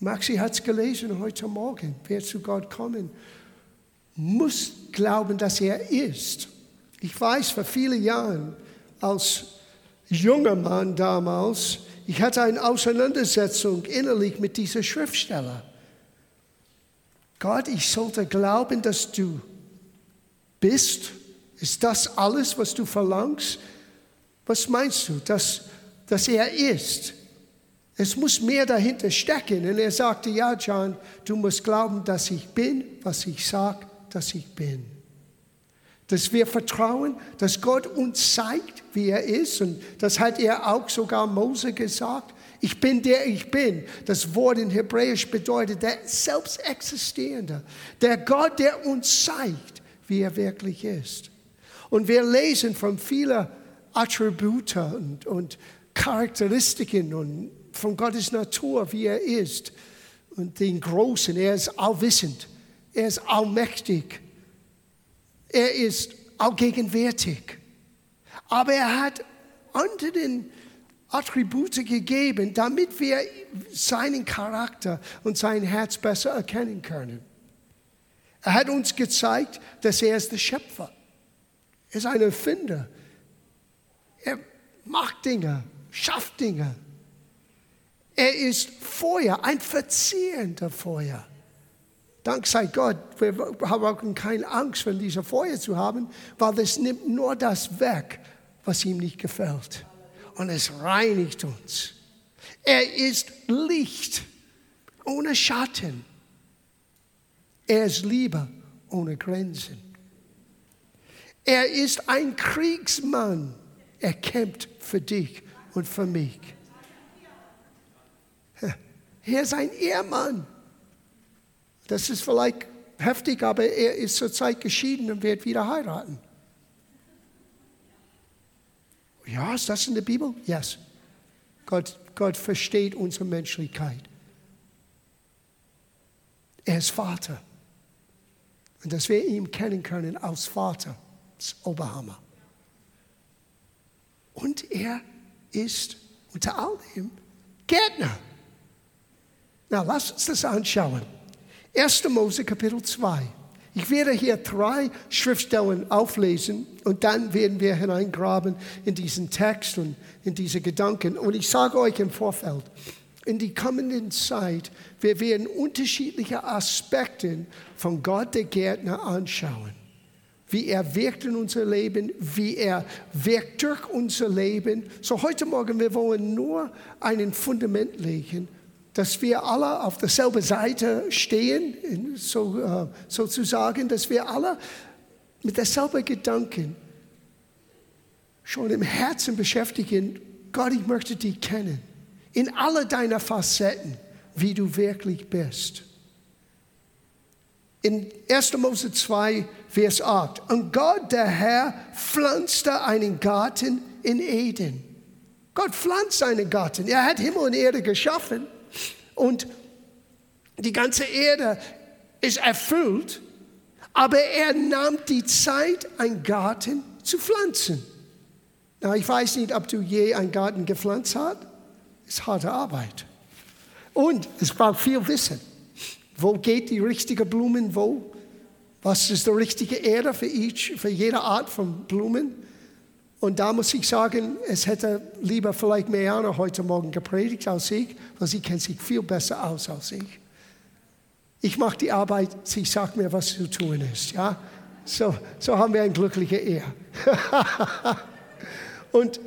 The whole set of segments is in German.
Maxi hat es gelesen heute Morgen. Wer zu Gott kommen muss glauben, dass er ist. Ich weiß, vor vielen Jahren, als junger Mann damals, ich hatte eine Auseinandersetzung innerlich mit dieser Schriftsteller. Gott, ich sollte glauben, dass du bist. Ist das alles, was du verlangst? Was meinst du, dass, dass er ist? Es muss mehr dahinter stecken. Und er sagte, ja, John, du musst glauben, dass ich bin, was ich sage, dass ich bin. Dass wir vertrauen, dass Gott uns zeigt, wie er ist. Und das hat er auch sogar Mose gesagt. Ich bin der ich bin. Das Wort in Hebräisch bedeutet der Selbstexistierende. Der Gott, der uns zeigt, wie er wirklich ist. Und wir lesen von vielen Attribute und, und Charakteristiken und von Gottes Natur, wie er ist. Und den Großen, er ist allwissend, er ist allmächtig, er ist allgegenwärtig. Aber er hat unter den Attribute gegeben, damit wir seinen Charakter und sein Herz besser erkennen können. Er hat uns gezeigt, dass er ist der Schöpfer. Er ist ein Erfinder. Er macht Dinge, schafft Dinge. Er ist Feuer, ein verzehrender Feuer. Dank sei Gott, wir haben keine Angst, von dieser Feuer zu haben, weil es nimmt nur das weg, was ihm nicht gefällt und es reinigt uns. Er ist Licht ohne Schatten. Er ist Liebe ohne Grenzen. Er ist ein Kriegsmann. Er kämpft für dich und für mich. Er ist ein Ehemann. Das ist vielleicht heftig, aber er ist zurzeit geschieden und wird wieder heiraten. Ja, ist das in der Bibel? Yes. Gott, Gott versteht unsere Menschlichkeit. Er ist Vater. Und dass wir ihn kennen können als Vater, ist Oberhammer. Und er ist unter all dem Gärtner. Na, lass uns das anschauen. 1. Mose Kapitel 2. Ich werde hier drei Schriftstellen auflesen und dann werden wir hineingraben in diesen Text und in diese Gedanken. Und ich sage euch im Vorfeld, in die kommenden Zeit, wir werden unterschiedliche Aspekte von Gott der Gärtner anschauen. Wie er wirkt in unser Leben, wie er wirkt durch unser Leben. So heute Morgen, wir wollen nur einen Fundament legen dass wir alle auf derselben Seite stehen, so, uh, sozusagen, dass wir alle mit derselben Gedanken schon im Herzen beschäftigen, Gott, ich möchte dich kennen, in alle deiner Facetten, wie du wirklich bist. In 1. Mose 2, Vers 8. Und Gott, der Herr, pflanzte einen Garten in Eden. Gott pflanzt einen Garten. Er hat Himmel und Erde geschaffen. Und die ganze Erde ist erfüllt, aber er nahm die Zeit, einen Garten zu pflanzen. Na, ich weiß nicht, ob du je einen Garten gepflanzt hast. Das ist harte Arbeit. Und es braucht viel Wissen. Wo geht die richtige Blumen wo? Was ist die richtige Erde für, each, für jede Art von Blumen? Und da muss ich sagen, es hätte lieber vielleicht Meana heute Morgen gepredigt als ich, weil sie kennt sich viel besser aus als ich. Ich mache die Arbeit, sie sagt mir, was zu tun ist. Ja? So, so haben wir eine glückliche Ehe. Und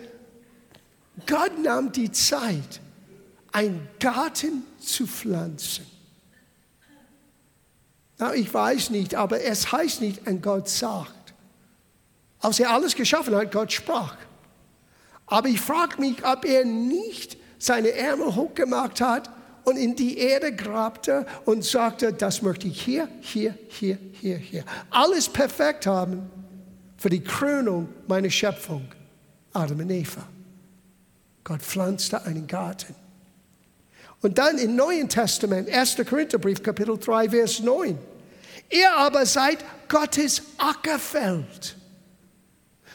Gott nahm die Zeit, einen Garten zu pflanzen. Na, ich weiß nicht, aber es heißt nicht, ein Gott sagt. Als er alles geschaffen hat, Gott sprach. Aber ich frage mich, ob er nicht seine Ärmel hochgemacht hat und in die Erde grabte und sagte, das möchte ich hier, hier, hier, hier, hier. Alles perfekt haben für die Krönung meiner Schöpfung, Adam und Eva. Gott pflanzte einen Garten. Und dann im Neuen Testament, 1. Korintherbrief, Kapitel 3, Vers 9. Ihr aber seid Gottes Ackerfeld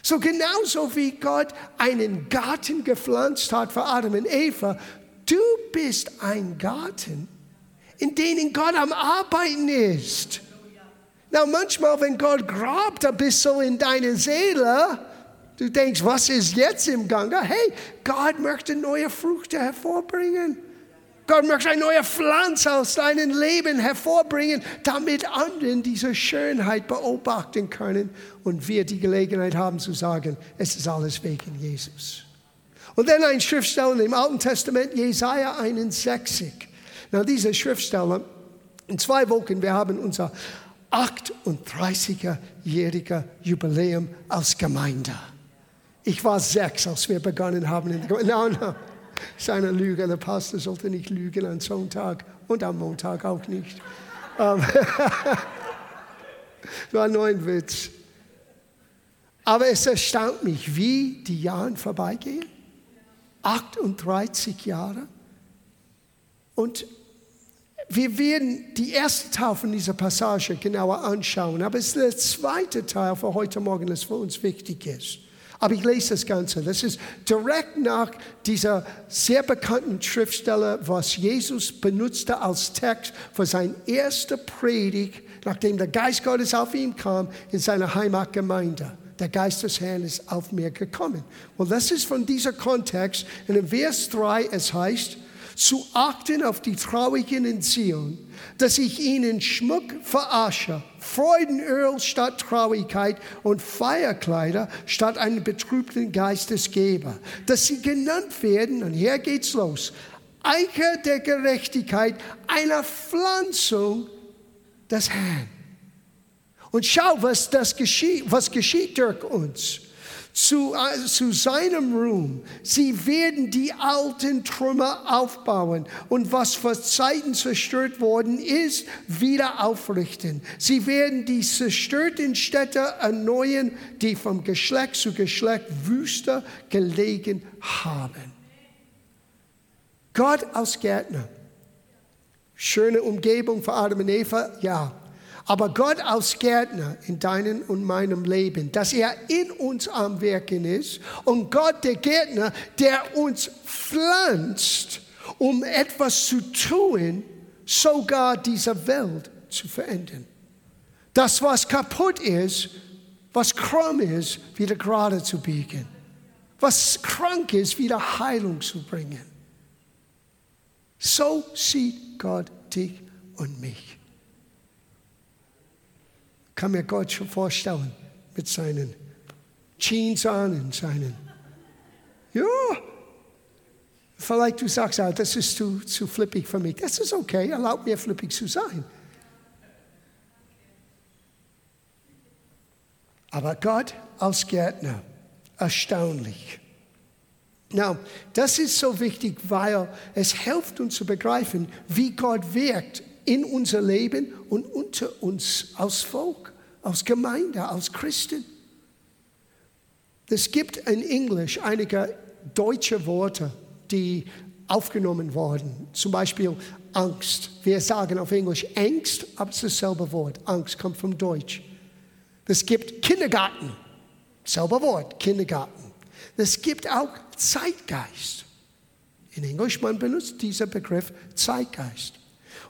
so genauso wie Gott einen Garten gepflanzt hat für Adam und Eva, du bist ein Garten in denen Gott am Arbeiten ist. Na, manchmal, wenn Gott grabt ein bisschen in deine Seele, du denkst, was ist jetzt im Gange? Hey, Gott möchte neue Früchte hervorbringen. Gott möchte eine neue Pflanze aus deinem Leben hervorbringen, damit anderen diese Schönheit beobachten können und wir die Gelegenheit haben zu sagen, es ist alles wegen Jesus. Und dann ein Schriftsteller im Alten Testament, Jesaja 61. Na, dieser Schriftsteller, in zwei Wochen, wir haben unser 38-jähriger Jubiläum als Gemeinde. Ich war sechs, als wir begonnen haben. In der Gemeinde. No, no. Das ist eine Lüge. Der Pastor sollte nicht lügen am Sonntag und am Montag auch nicht. Um, war nur ein Witz. Aber es erstaunt mich, wie die Jahre vorbeigehen. 38 Jahre. Und wir werden die erste Teil von dieser Passage genauer anschauen, aber es ist der zweite Teil für heute Morgen, das für uns wichtig ist. Aber ich lese das Ganze. Das ist direkt nach dieser sehr bekannten Schriftstelle, was Jesus benutzte als Text für seine erste Predigt, nachdem der Geist Gottes auf ihn kam in seiner Heimatgemeinde. Der Geist des Herrn ist auf mir gekommen. Und das ist von dieser Kontext. in Vers 3 es heißt, zu achten auf die Traurigen in Zion, dass ich ihnen Schmuck für Asche, Freudenöl statt Traurigkeit und Feierkleider statt einen betrübten Geistes gebe, dass sie genannt werden, und hier geht's los, Eicher der Gerechtigkeit, einer Pflanzung des Herrn. Und schau, was, das geschieht, was geschieht durch uns zu, äh, zu seinem Ruhm. Sie werden die alten Trümmer aufbauen und was vor Zeiten zerstört worden ist, wieder aufrichten. Sie werden die zerstörten Städte erneuern, die vom Geschlecht zu Geschlecht wüster gelegen haben. Gott als Gärtner. Schöne Umgebung für Adam und Eva, ja. Aber Gott als Gärtner in deinem und meinem Leben, dass er in uns am Werken ist und Gott der Gärtner, der uns pflanzt, um etwas zu tun, sogar diese Welt zu verändern. Das, was kaputt ist, was krumm ist, wieder gerade zu biegen. Was krank ist, wieder Heilung zu bringen. So sieht Gott dich und mich kann mir Gott schon vorstellen mit seinen Jeans an und seinen, ja, vielleicht du sagst, ah, das ist zu, zu flippig für mich. Das ist okay, erlaubt mir flippig zu sein. Aber Gott als Gärtner, erstaunlich. Now, das ist so wichtig, weil es hilft uns zu begreifen, wie Gott wirkt in unser Leben und unter uns als Volk, als Gemeinde, als Christen. Es gibt in Englisch einige deutsche Worte, die aufgenommen wurden. Zum Beispiel Angst. Wir sagen auf Englisch Angst, aber es ist dasselbe Wort. Angst kommt vom Deutsch. Es gibt Kindergarten. Selber Wort, Kindergarten. Es gibt auch Zeitgeist. In Englisch man benutzt dieser Begriff Zeitgeist.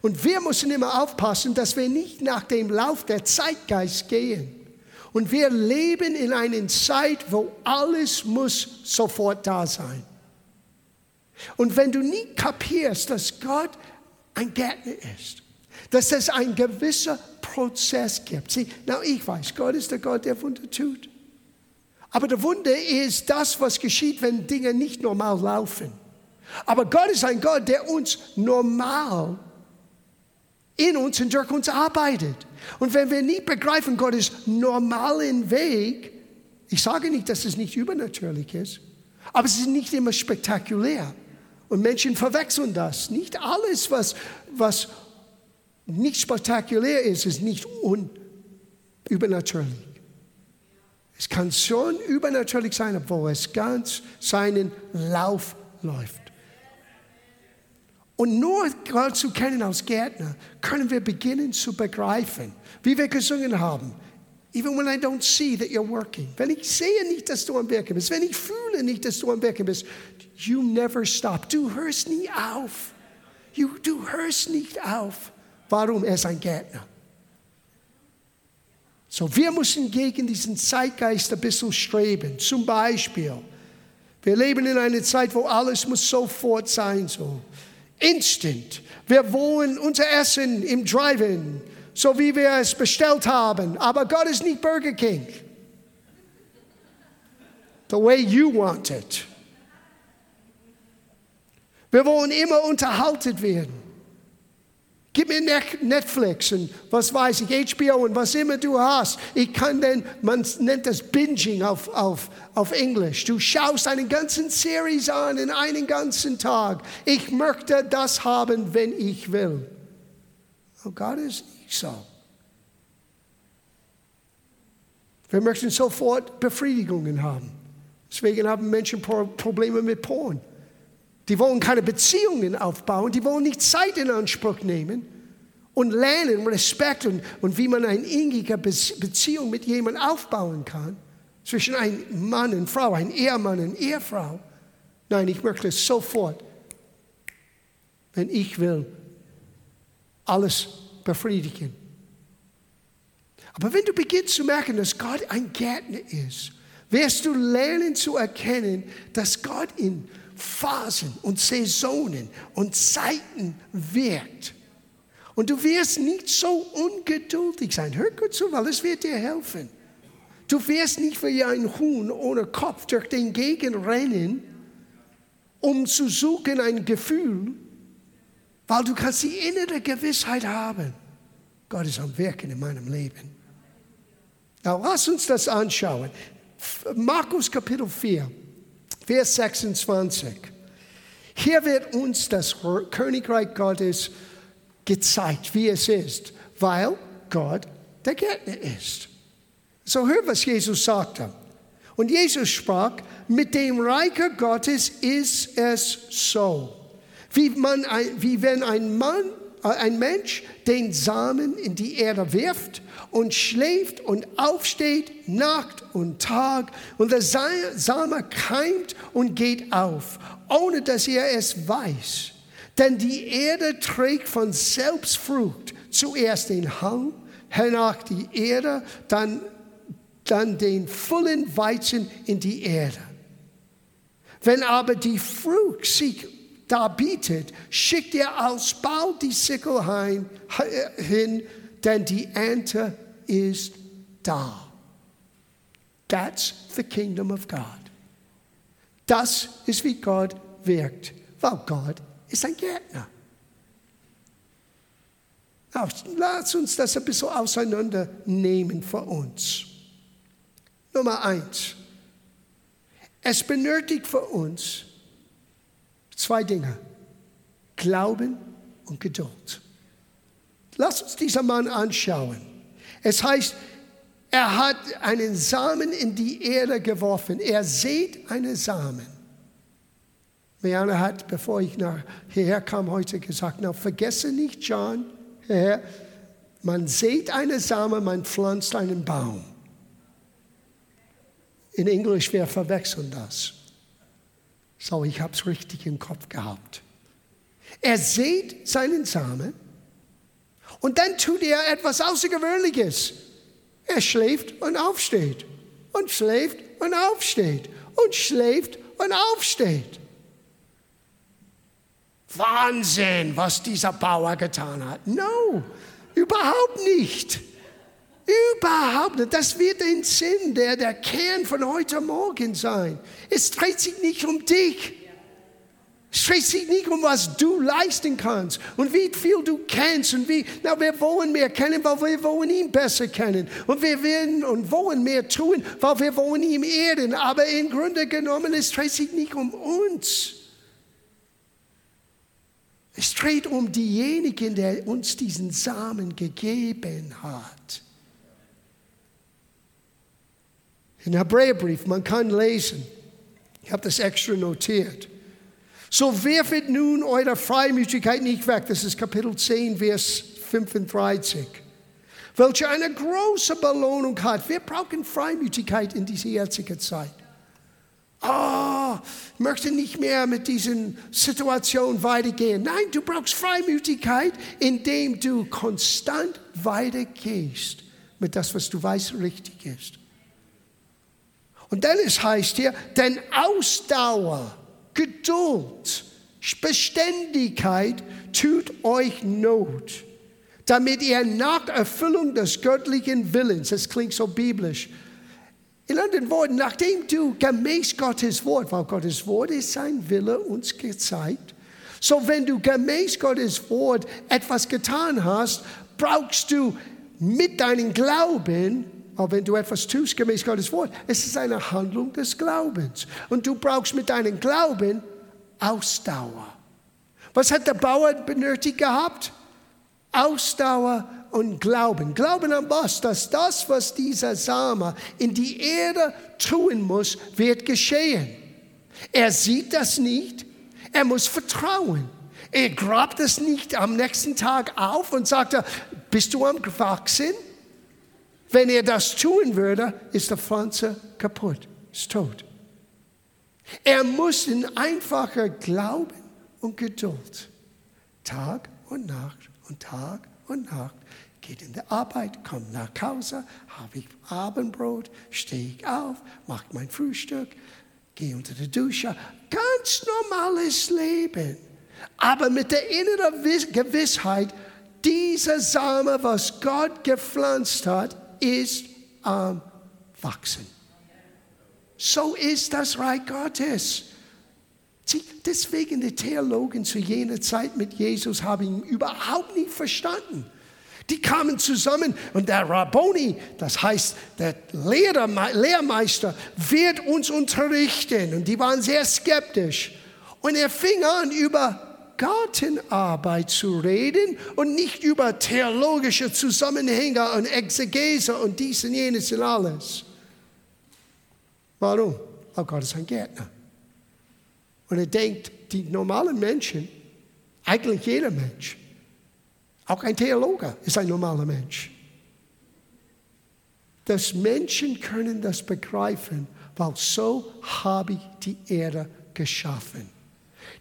Und wir müssen immer aufpassen, dass wir nicht nach dem Lauf der Zeitgeist gehen. Und wir leben in einer Zeit, wo alles muss sofort da sein. Und wenn du nie kapierst, dass Gott ein Gärtner ist, dass es einen gewissen Prozess gibt. Sieh, na, ich weiß, Gott ist der Gott, der Wunder tut. Aber der Wunder ist das, was geschieht, wenn Dinge nicht normal laufen. Aber Gott ist ein Gott, der uns normal in uns und durch uns arbeitet. Und wenn wir nicht begreifen Gottes normalen Weg, ich sage nicht, dass es nicht übernatürlich ist, aber es ist nicht immer spektakulär. Und Menschen verwechseln das. Nicht alles, was, was nicht spektakulär ist, ist nicht übernatürlich. Es kann schon übernatürlich sein, obwohl es ganz seinen Lauf läuft. Und nur Gott zu kennen als Gärtner, können wir beginnen zu begreifen, wie wir gesungen haben. Even when I don't see that you're working. Wenn ich sehe nicht, dass du am Werken bist, wenn ich fühle nicht, dass du am Werken bist, you never stop. Du hörst nie auf. Du hörst nicht auf. Warum? Er ist ein Gärtner. So, wir müssen gegen diesen Zeitgeist ein bisschen streben. Zum Beispiel, wir leben in einer Zeit, wo alles muss sofort sein, so instant. Wir wollen unser Essen im Drive-In, so wie wir es bestellt haben. Aber Gott ist nicht Burger King. The way you want it. Wir wollen immer unterhalten werden. Gib mir Netflix und was weiß ich, HBO und was immer du hast. Ich kann denn, man nennt das Binging auf, auf, auf Englisch. Du schaust einen ganzen Series an in einen ganzen Tag. Ich möchte das haben, wenn ich will. Oh Gott ist nicht so. Wir möchten sofort Befriedigungen haben. Deswegen haben Menschen Probleme mit Porn. Die wollen keine Beziehungen aufbauen, die wollen nicht Zeit in Anspruch nehmen und lernen Respekt und, und wie man eine innige Beziehung mit jemandem aufbauen kann. Zwischen einem Mann und Frau, ein Ehemann und Ehefrau. Nein, ich möchte es sofort, wenn ich will, alles befriedigen. Aber wenn du beginnst zu merken, dass Gott ein Gärtner ist, wirst du lernen zu erkennen, dass Gott in Phasen und Saisonen und Zeiten wirkt. Und du wirst nicht so ungeduldig sein. Hör gut zu, weil es wird dir helfen. Du wirst nicht wie ein Huhn ohne Kopf durch den Gegend rennen, um zu suchen ein Gefühl, weil du kannst die innere Gewissheit haben. Gott ist am Wirken in meinem Leben. Now, lass uns das anschauen. Markus Kapitel 4. Vers 26. Hier wird uns das Königreich Gottes gezeigt, wie es ist, weil Gott der Gärtner ist. So hör, was Jesus sagte. Und Jesus sprach, mit dem Reiche Gottes ist es so, wie, man, wie wenn ein Mann, ein Mensch den Samen in die Erde wirft und schläft und aufsteht Nacht und Tag und der Same keimt und geht auf, ohne dass er es weiß. Denn die Erde trägt von selbst Frucht, zuerst den Hang, hernach die Erde, dann, dann den vollen Weizen in die Erde. Wenn aber die Frucht sich darbietet, schickt er alsbald die Sickel hin, denn die Ernte ist da. That's the kingdom of God. Das ist wie Gott wirkt, weil Gott ist ein Gärtner. Lass uns das ein bisschen auseinandernehmen für uns. Nummer eins. Es benötigt für uns zwei Dinge. Glauben und Geduld. Lass uns diesen Mann anschauen. Es heißt, er hat einen Samen in die Erde geworfen. Er sät einen Samen. Marianne hat, bevor ich nach hierher kam, heute gesagt, na, vergesse nicht, John, Herr, man sät einen Samen, man pflanzt einen Baum. In Englisch, wir verwechseln das. So, ich habe es richtig im Kopf gehabt. Er sät seinen Samen und dann tut er etwas Außergewöhnliches. Er schläft und aufsteht und schläft und aufsteht und schläft und aufsteht. Wahnsinn, was dieser Bauer getan hat. No, überhaupt nicht. Überhaupt nicht. Das wird ein Sinn, der, der Kern von heute Morgen sein. Es dreht sich nicht um dich. Es dreht sich nicht um, was du leisten kannst und wie viel du kennst und wie. Na, wir wollen mehr kennen, weil wir wollen ihn besser kennen. Und wir werden und wollen mehr tun, weil wir wollen ihn ehren. Aber im Grunde genommen, es dreht sich nicht um uns. Es dreht um diejenigen, der uns diesen Samen gegeben hat. Im Hebräerbrief, man kann lesen, ich habe das extra notiert. So werfet nun eure Freimütigkeit nicht weg. Das ist Kapitel 10, Vers 35. Welche eine große Belohnung hat. Wir brauchen Freimütigkeit in dieser jetzigen Zeit. Ah, oh, ich möchte nicht mehr mit diesen Situationen weitergehen. Nein, du brauchst Freimütigkeit, indem du konstant weitergehst mit das, was du weißt, richtig ist. Und dann es heißt hier, denn Ausdauer, Geduld, Beständigkeit tut euch Not, damit ihr nach Erfüllung des göttlichen Willens, das klingt so biblisch, in anderen Worten, nachdem du gemäß Gottes Wort, weil Gottes Wort ist sein Wille uns gezeigt, so wenn du gemäß Gottes Wort etwas getan hast, brauchst du mit deinem Glauben, aber wenn du etwas tust gemäß Gottes Wort, es ist eine Handlung des Glaubens. Und du brauchst mit deinem Glauben Ausdauer. Was hat der Bauer benötigt gehabt? Ausdauer und Glauben. Glauben an was? Dass das, was dieser Same in die Erde tun muss, wird geschehen. Er sieht das nicht. Er muss vertrauen. Er grabt es nicht am nächsten Tag auf und sagt, bist du am Wachsen? Wenn er das tun würde, ist der Pflanze kaputt, ist tot. Er muss in einfacher Glauben und Geduld Tag und Nacht und Tag und Nacht geht in der Arbeit, kommt nach Hause, habe ich Abendbrot, stehe ich auf, mache mein Frühstück, gehe unter die Dusche. Ganz normales Leben. Aber mit der inneren Gewissheit, dieser Same, was Gott gepflanzt hat, ist am Wachsen. So ist das Reich Gottes. Deswegen die Theologen zu jener Zeit mit Jesus haben ihn überhaupt nicht verstanden. Die kamen zusammen und der Rabboni, das heißt der Lehrer, Lehrmeister, wird uns unterrichten. Und die waren sehr skeptisch. Und er fing an, über Gartenarbeit zu reden und nicht über theologische Zusammenhänge und Exegese und dies und jenes und alles. Warum? Weil Gott ist ein Gärtner. Und er denkt, die normalen Menschen, eigentlich jeder Mensch, auch ein Theologe ist ein normaler Mensch. Dass Menschen können das begreifen, weil so habe ich die Erde geschaffen.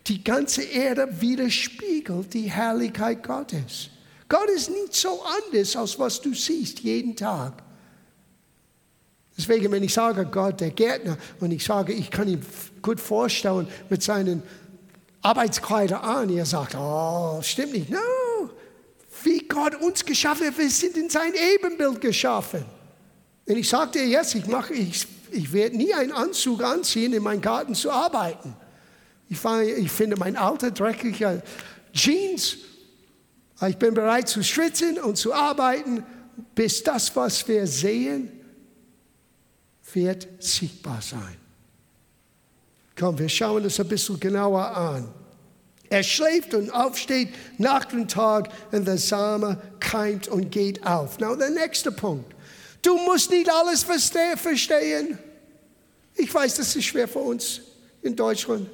Die ganze Erde widerspiegelt die Herrlichkeit Gottes. Gott ist nicht so anders, als was du siehst jeden Tag. Deswegen, wenn ich sage Gott, der Gärtner, und ich sage, ich kann ihn gut vorstellen mit seinen Arbeitskleidern an, er sagt, oh, stimmt nicht. No, wie Gott uns geschaffen hat. Wir sind in sein Ebenbild geschaffen. Und ich sagte jetzt, ich, mache, ich, ich werde nie einen Anzug anziehen, in meinem Garten zu arbeiten. Ich, fahre, ich finde mein alter, dreckiger Jeans. Ich bin bereit zu schwitzen und zu arbeiten, bis das, was wir sehen, wird sichtbar sein. Komm, wir schauen es ein bisschen genauer an. Er schläft und aufsteht Nacht und Tag und der Same keimt und geht auf. Now, der nächste Punkt. Du musst nicht alles verstehen. Ich weiß, das ist schwer für uns in Deutschland.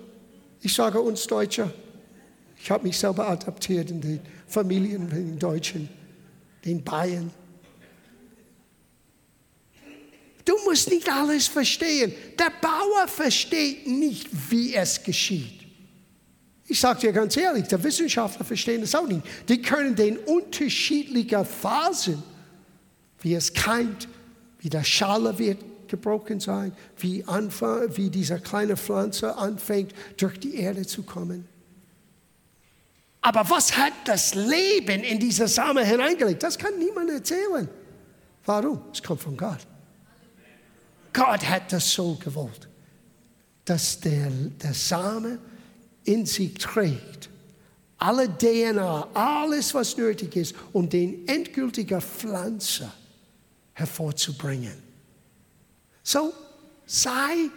Ich sage uns Deutsche. Ich habe mich selber adaptiert in den Familien, in den Deutschen, den Bayern. Du musst nicht alles verstehen. Der Bauer versteht nicht, wie es geschieht. Ich sage dir ganz ehrlich, die Wissenschaftler verstehen das auch nicht. Die können den unterschiedlichen Phasen, wie es keimt, wie der Schale wird gebrochen sein, wie, anfang, wie diese kleine Pflanze anfängt, durch die Erde zu kommen. Aber was hat das Leben in diese Samen hineingelegt? Das kann niemand erzählen. Warum? Es kommt von Gott. Gott hat das so gewollt, dass der, der Same in sich trägt. Alle DNA, alles, was nötig ist, um den endgültigen Pflanze hervorzubringen. So, sei,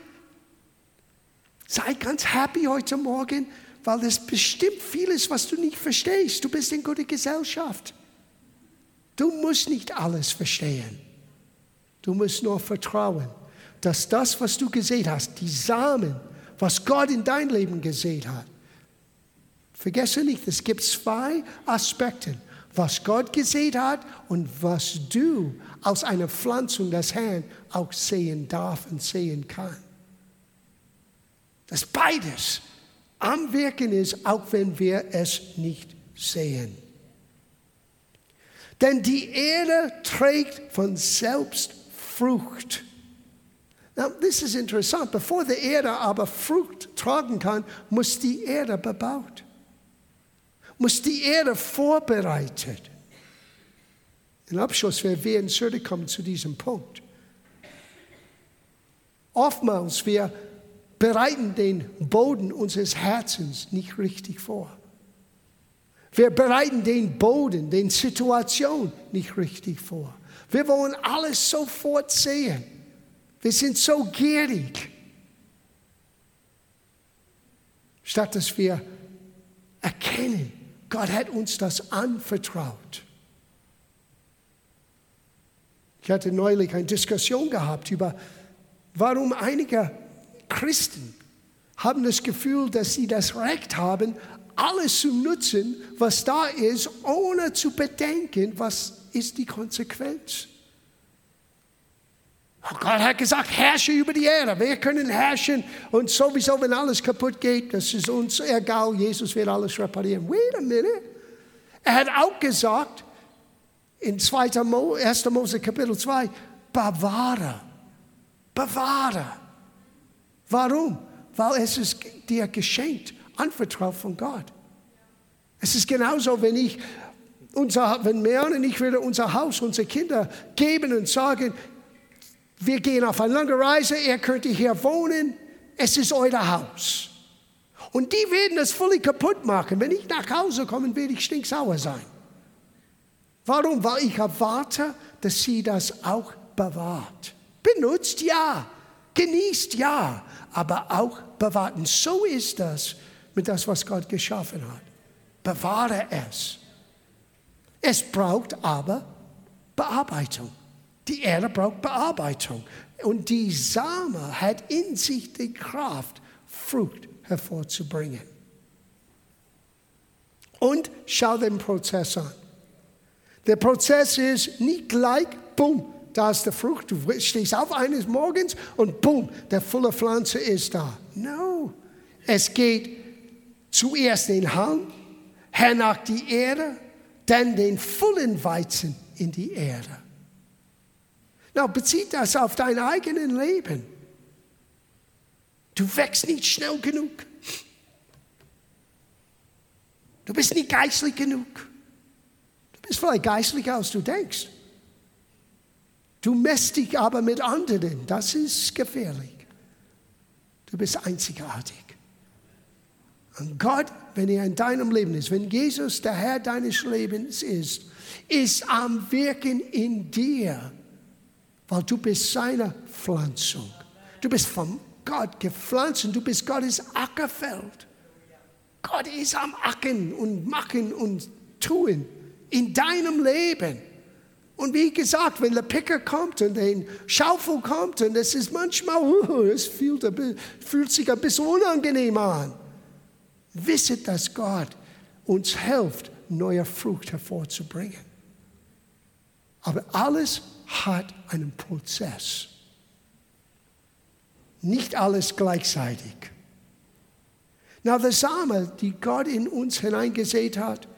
sei ganz happy heute Morgen, weil es bestimmt vieles, was du nicht verstehst. Du bist in guter Gesellschaft. Du musst nicht alles verstehen. Du musst nur vertrauen, dass das, was du gesehen hast, die Samen, was Gott in dein Leben gesehen hat. Vergesse nicht, es gibt zwei Aspekte, was Gott gesehen hat und was du aus einer Pflanzung des Herrn auch sehen darf und sehen kann. dass beides am Wirken ist, auch wenn wir es nicht sehen. Denn die Erde trägt von selbst Frucht. Now, this is interessant. Bevor die Erde aber Frucht tragen kann, muss die Erde bebaut. Muss die Erde vorbereitet. Im Abschluss, wir werden zurückkommen zu diesem Punkt. Oftmals, wir bereiten den Boden unseres Herzens nicht richtig vor. Wir bereiten den Boden, den Situation nicht richtig vor. Wir wollen alles sofort sehen. Wir sind so gierig. Statt dass wir erkennen, Gott hat uns das anvertraut. Ich hatte neulich eine Diskussion gehabt über, warum einige Christen haben das Gefühl, dass sie das Recht haben, alles zu nutzen, was da ist, ohne zu bedenken, was ist die Konsequenz. Gott hat gesagt, herrsche über die Erde. Wir können herrschen und sowieso, wenn alles kaputt geht, das ist uns egal. Jesus wird alles reparieren. Wait a minute. Er hat auch gesagt, in 2. Mo, 1. Mose Kapitel 2, bewahre, bewahre. Warum? Weil es ist dir geschenkt, anvertraut von Gott. Es ist genauso, wenn ich, unser, wenn Meron und ich würde unser Haus, unsere Kinder geben und sagen, wir gehen auf eine lange Reise, ihr könnt hier wohnen, es ist euer Haus. Und die werden es völlig kaputt machen. Wenn ich nach Hause komme, werde ich stinksauer sein. Warum? Weil ich erwarte, dass sie das auch bewahrt. Benutzt ja, genießt ja, aber auch bewahrt. Und so ist das mit das, was Gott geschaffen hat. Bewahre es. Es braucht aber Bearbeitung. Die Erde braucht Bearbeitung. Und die Same hat in sich die Kraft, Frucht hervorzubringen. Und schau den Prozess an. Der Prozess ist nicht gleich, bumm, da ist der Frucht. Du stehst auf eines Morgens und bumm, der volle Pflanze ist da. No, es geht zuerst den Halm, hernach die Erde, dann den vollen Weizen in die Erde. Na, bezieht das auf dein eigenes Leben. Du wächst nicht schnell genug. Du bist nicht geistlich genug bist vielleicht geistlicher, als du denkst. Du messt dich aber mit anderen. Das ist gefährlich. Du bist einzigartig. Und Gott, wenn er in deinem Leben ist, wenn Jesus der Herr deines Lebens ist, ist am Wirken in dir, weil du bist seine Pflanzung. Du bist von Gott gepflanzt und du bist Gottes Ackerfeld. Gott ist am Acken und Machen und Tun in deinem Leben. Und wie gesagt, wenn der Picker kommt und ein Schaufel kommt und es ist manchmal, uh, es fühlt, fühlt sich ein bisschen unangenehm an. Wisset, dass Gott uns hilft, neue Frucht hervorzubringen. Aber alles hat einen Prozess. Nicht alles gleichzeitig. Na, der Same, die Gott in uns hineingesät hat,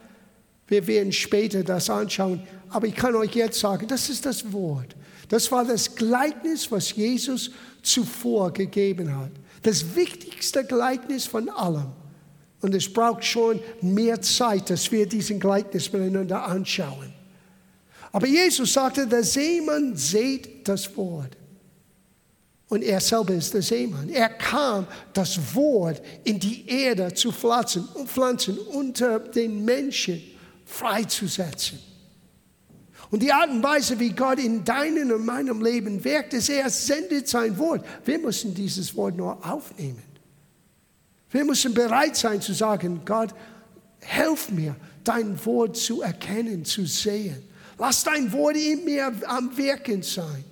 wir werden später das anschauen. Aber ich kann euch jetzt sagen, das ist das Wort. Das war das Gleichnis, was Jesus zuvor gegeben hat. Das wichtigste Gleichnis von allem. Und es braucht schon mehr Zeit, dass wir diesen Gleichnis miteinander anschauen. Aber Jesus sagte, der Seemann sät das Wort. Und er selber ist der Seemann. Er kam, das Wort in die Erde zu pflanzen, pflanzen unter den Menschen freizusetzen. Und die Art und Weise, wie Gott in deinem und meinem Leben wirkt, ist, er sendet sein Wort. Wir müssen dieses Wort nur aufnehmen. Wir müssen bereit sein zu sagen, Gott, hilf mir, dein Wort zu erkennen, zu sehen. Lass dein Wort in mir am Wirken sein.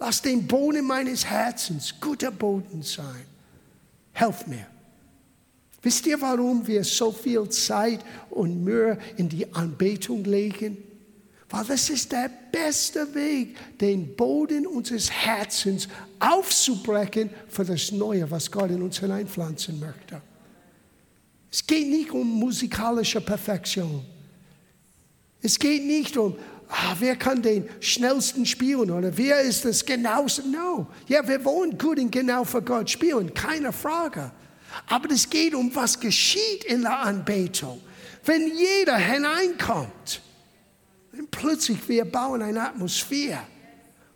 Lass den Boden meines Herzens guter Boden sein. Hilf mir. Wisst ihr, warum wir so viel Zeit und Mühe in die Anbetung legen? Weil das ist der beste Weg, den Boden unseres Herzens aufzubrechen für das Neue, was Gott in uns hineinpflanzen möchte. Es geht nicht um musikalische Perfektion. Es geht nicht um, ah, wer kann den schnellsten spielen oder wer ist das genaueste. No. Ja, wir wollen gut und genau für Gott spielen, keine Frage. Aber es geht um, was geschieht in der Anbetung. Wenn jeder hineinkommt, dann plötzlich wir bauen eine Atmosphäre,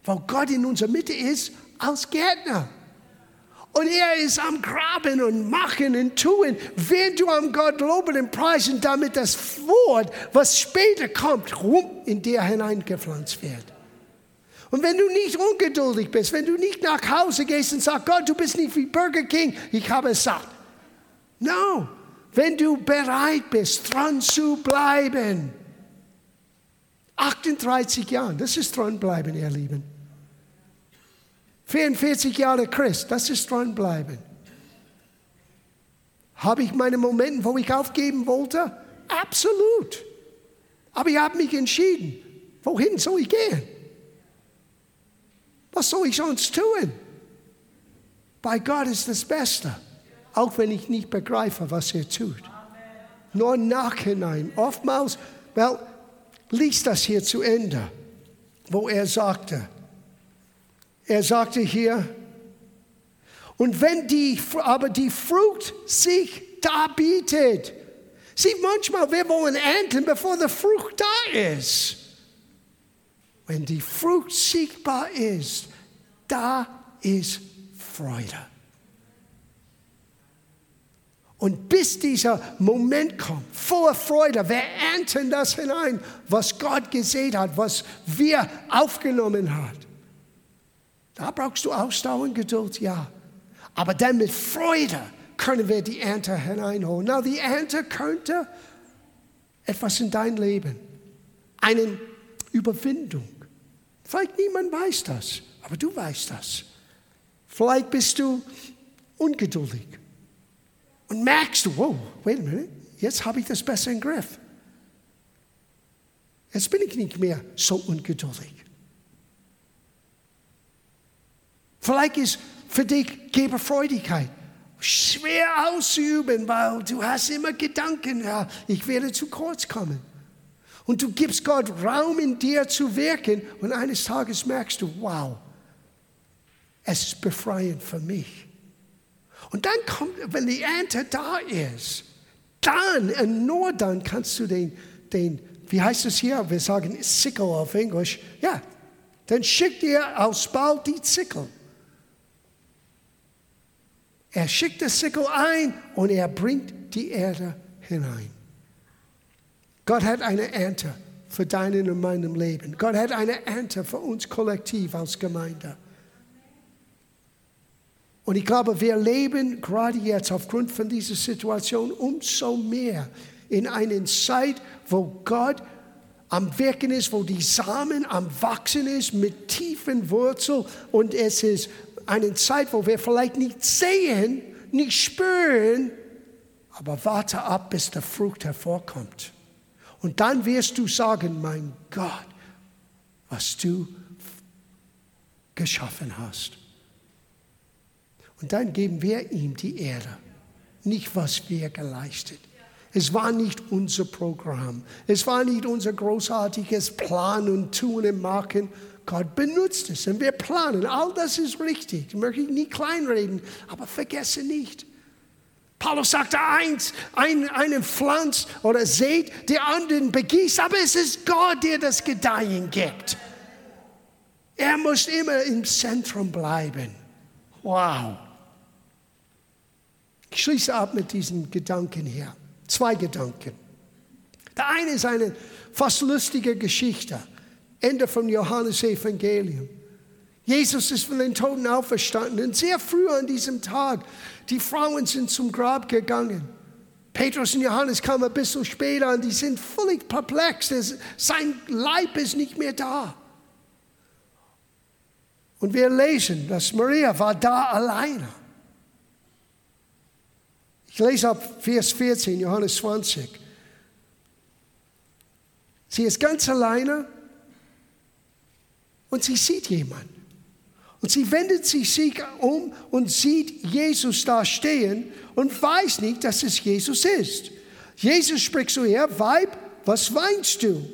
wo Gott in unserer Mitte ist als Gärtner. Und er ist am Graben und Machen und Tun, während du am Gott loben und preisen, damit das Wort, was später kommt, rum in dir hineingepflanzt wird. Und wenn du nicht ungeduldig bist, wenn du nicht nach Hause gehst und sagst, Gott, du bist nicht wie Burger King, ich habe es satt. No, wenn du bereit bist, dran zu bleiben. 38 Jahre, das ist dranbleiben, ihr Lieben. 44 Jahre Christ, das ist dranbleiben. Habe ich meine Momente, wo ich aufgeben wollte? Absolut. Aber ich habe mich entschieden. Wohin soll ich gehen? Was soll ich sonst tun? Bei Gott ist das Beste, auch wenn ich nicht begreife, was er tut. Nur nachhinein. Oftmals, well, liest das hier zu Ende, wo er sagte, er sagte hier, und wenn die, aber die Frucht sich darbietet, sieh manchmal, wir wollen ernten, bevor die Frucht da ist. Wenn die Frucht sichtbar ist, da ist Freude. Und bis dieser Moment kommt, voller Freude, wir ernten das hinein, was Gott gesehen hat, was wir aufgenommen haben. Da brauchst du Ausdauer und Geduld, ja. Aber dann mit Freude können wir die Ernte hineinholen. Na, die Ernte könnte etwas in dein Leben, eine Überwindung. Vielleicht niemand weiß das, aber du weißt das. Vielleicht bist du ungeduldig und merkst du, wow, wait a minute, jetzt habe ich das besser im Griff. Jetzt bin ich nicht mehr so ungeduldig. Vielleicht ist für dich Geberfreudigkeit schwer auszuüben, weil du hast immer Gedanken, ja, ich werde zu kurz kommen. Und du gibst Gott Raum in dir zu wirken und eines Tages merkst du, wow, es ist befreiend für mich. Und dann kommt, wenn die Ernte da ist, dann und nur dann kannst du den, den wie heißt es hier? Wir sagen Sickle auf Englisch. Ja, dann schickt ihr aus bald die Sickle. Er schickt das Sickle ein und er bringt die Erde hinein. Gott hat eine Ernte für deinen und meinem Leben. Gott hat eine Ernte für uns kollektiv als Gemeinde. Und ich glaube, wir leben gerade jetzt aufgrund von dieser Situation umso mehr in einer Zeit, wo Gott am Wirken ist, wo die Samen am Wachsen ist mit tiefen Wurzeln und es ist eine Zeit, wo wir vielleicht nicht sehen, nicht spüren, aber warte ab, bis der Frucht hervorkommt. Und dann wirst du sagen, mein Gott, was du geschaffen hast. Und dann geben wir ihm die Ehre, nicht was wir geleistet. Es war nicht unser Programm. Es war nicht unser großartiges Plan und Tun und Machen. Gott benutzt es und wir planen. All das ist richtig. Ich möchte nicht kleinreden, aber vergesse nicht. Paulus sagte eins, ein, einen pflanzt oder seht, der anderen begießt, aber es ist Gott, der das Gedeihen gibt. Er muss immer im Zentrum bleiben. Wow. Ich schließe ab mit diesen Gedanken hier. Zwei Gedanken. Der eine ist eine fast lustige Geschichte. Ende vom Johannes-Evangelium. Jesus ist von den Toten auferstanden und sehr früh an diesem Tag, die Frauen sind zum Grab gegangen. Petrus und Johannes kamen ein bisschen später und die sind völlig perplex. Sein Leib ist nicht mehr da. Und wir lesen, dass Maria war da alleine. Ich lese ab Vers 14, Johannes 20. Sie ist ganz alleine Und sie sieht jemanden. Und sie wendet sich um und sieht Jesus da stehen und weiß nicht, dass es Jesus ist. Jesus spricht zu ihr, Weib, was weinst du?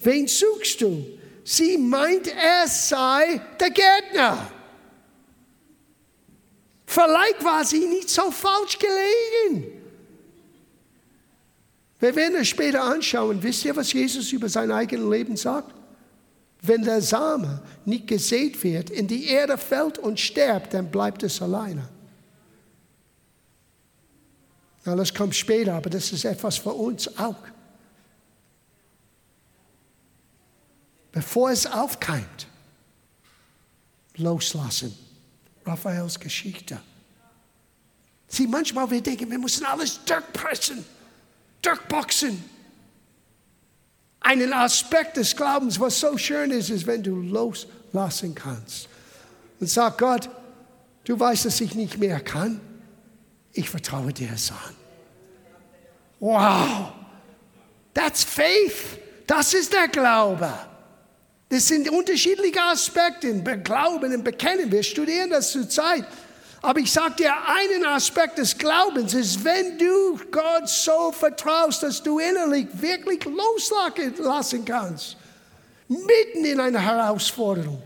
Wen suchst du? Sie meint, er sei der Gärtner. Vielleicht war sie nicht so falsch gelegen. Wir werden es später anschauen. Wisst ihr, was Jesus über sein eigenes Leben sagt? Wenn der Same nicht gesät wird, in die Erde fällt und stirbt, dann bleibt es alleine. Na, das kommt später, aber das ist etwas für uns auch. Bevor es aufkeimt, loslassen. Raphaels Geschichte. Sieh, manchmal wir denken, wir müssen alles durchpressen, durchboxen. Einen Aspekt des Glaubens, was so schön ist, ist, wenn du loslassen kannst. Und sag Gott, du weißt, dass ich nicht mehr kann. Ich vertraue dir es an. Wow, that's faith. Das ist der Glaube. Das sind unterschiedliche Aspekte Glauben und Bekennen. Wir studieren das zurzeit. Aber ich sage dir, einen Aspekt des Glaubens ist, wenn du Gott so vertraust, dass du innerlich wirklich loslassen kannst. Mitten in einer Herausforderung.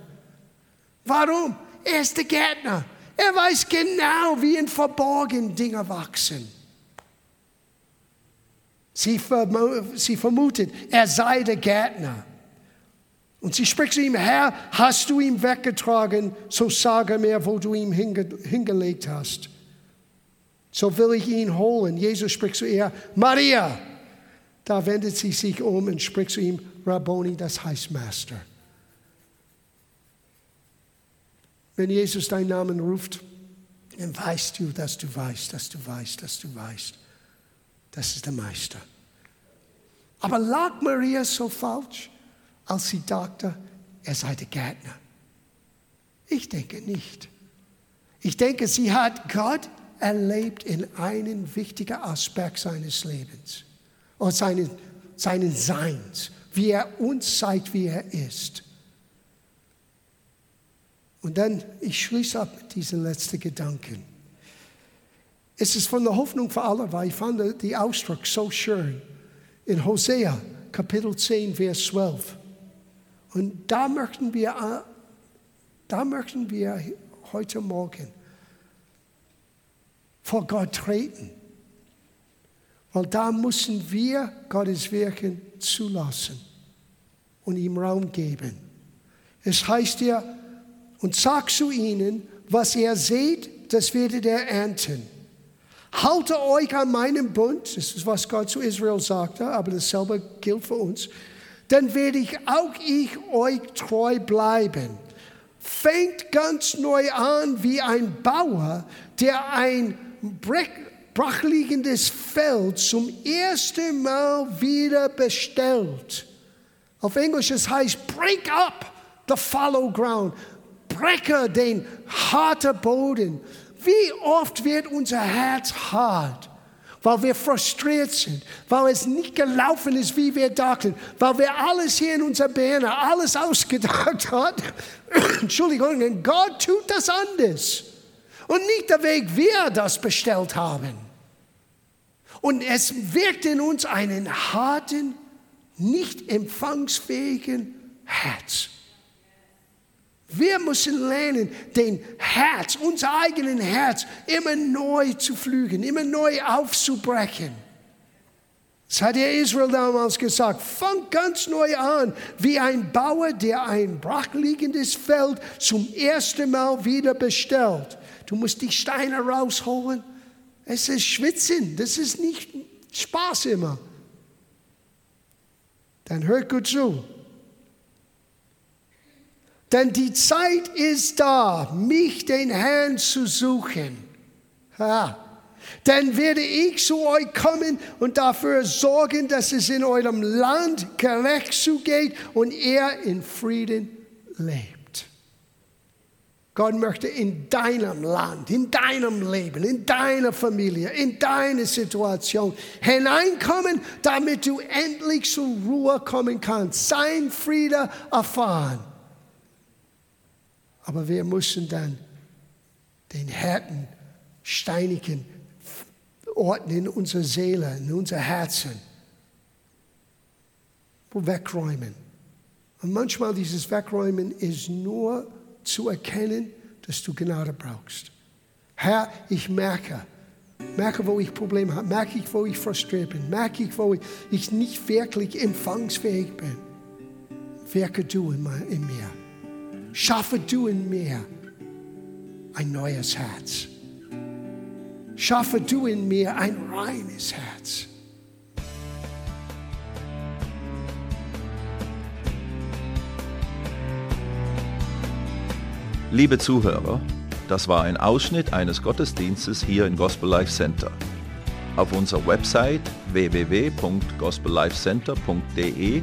Warum? Er ist der Gärtner. Er weiß genau, wie in Verborgen Dinge wachsen. Sie, vermutet, er sei der Gärtner. Und sie spricht zu ihm, Herr, hast du ihn weggetragen, so sage mir, wo du ihn hinge hingelegt hast. So will ich ihn holen. Jesus spricht zu ihr, Maria. Da wendet sie sich um und spricht zu ihm, Rabboni, das heißt Master. Wenn Jesus deinen Namen ruft, dann weißt du, dass du weißt, dass du weißt, dass du weißt. Das ist der Meister. Aber lag Maria so falsch? Als sie dachte, er sei der Gärtner. Ich denke nicht. Ich denke, sie hat Gott erlebt in einem wichtigen Aspekt seines Lebens und seinen, seinen Seins, wie er uns zeigt, wie er ist. Und dann, ich schließe ab mit diesen letzten Gedanken. Es ist von der Hoffnung für alle, weil ich fand den Ausdruck so schön. In Hosea, Kapitel 10, Vers 12. Und da möchten wir, da möchten wir heute Morgen vor Gott treten. Weil da müssen wir Gottes Wirken zulassen und ihm Raum geben. Es heißt ja, und sag zu ihnen, was ihr seht, das werdet ihr ernten. Halte euch an meinem Bund, das ist, was Gott zu Israel sagte, aber dasselbe gilt für uns dann werde ich auch ich euch treu bleiben. Fängt ganz neu an wie ein Bauer, der ein brachliegendes Feld zum ersten Mal wieder bestellt. Auf Englisch es heißt break up the fallow ground, brecke den harten Boden. Wie oft wird unser Herz hart? Weil wir frustriert sind, weil es nicht gelaufen ist, wie wir dachten, weil wir alles hier in unserer Birne, alles ausgedacht haben. Entschuldigung, und Gott tut das anders. Und nicht der Weg, wir das bestellt haben. Und es wirkt in uns einen harten, nicht empfangsfähigen Herz. Wir müssen lernen, den Herz, unser eigenen Herz, immer neu zu flügen, immer neu aufzubrechen. Das hat der Israel damals gesagt. Fang ganz neu an, wie ein Bauer, der ein brachliegendes Feld zum ersten Mal wieder bestellt. Du musst die Steine rausholen. Es ist Schwitzen, das ist nicht Spaß immer. Dann hört gut zu. Denn die Zeit ist da, mich, den Herrn, zu suchen. Ha. Dann werde ich zu euch kommen und dafür sorgen, dass es in eurem Land gerecht zugeht und ihr in Frieden lebt. Gott möchte in deinem Land, in deinem Leben, in deiner Familie, in deine Situation hineinkommen, damit du endlich zur Ruhe kommen kannst, sein Friede erfahren. Aber wir müssen dann den harten, steinigen Orten in unserer Seele, in unser Herzen wegräumen. Und manchmal dieses Wegräumen ist nur zu erkennen, dass du Gnade brauchst. Herr, ich merke, merke, wo ich Probleme habe, merke ich, wo ich frustriert bin, merke ich, wo ich nicht wirklich empfangsfähig bin. Wirke du in, mir. Schaffe du in mir ein neues Herz. Schaffe du in mir ein reines Herz. Liebe Zuhörer, das war ein Ausschnitt eines Gottesdienstes hier im Gospel Life Center. Auf unserer Website www.gospellifecenter.de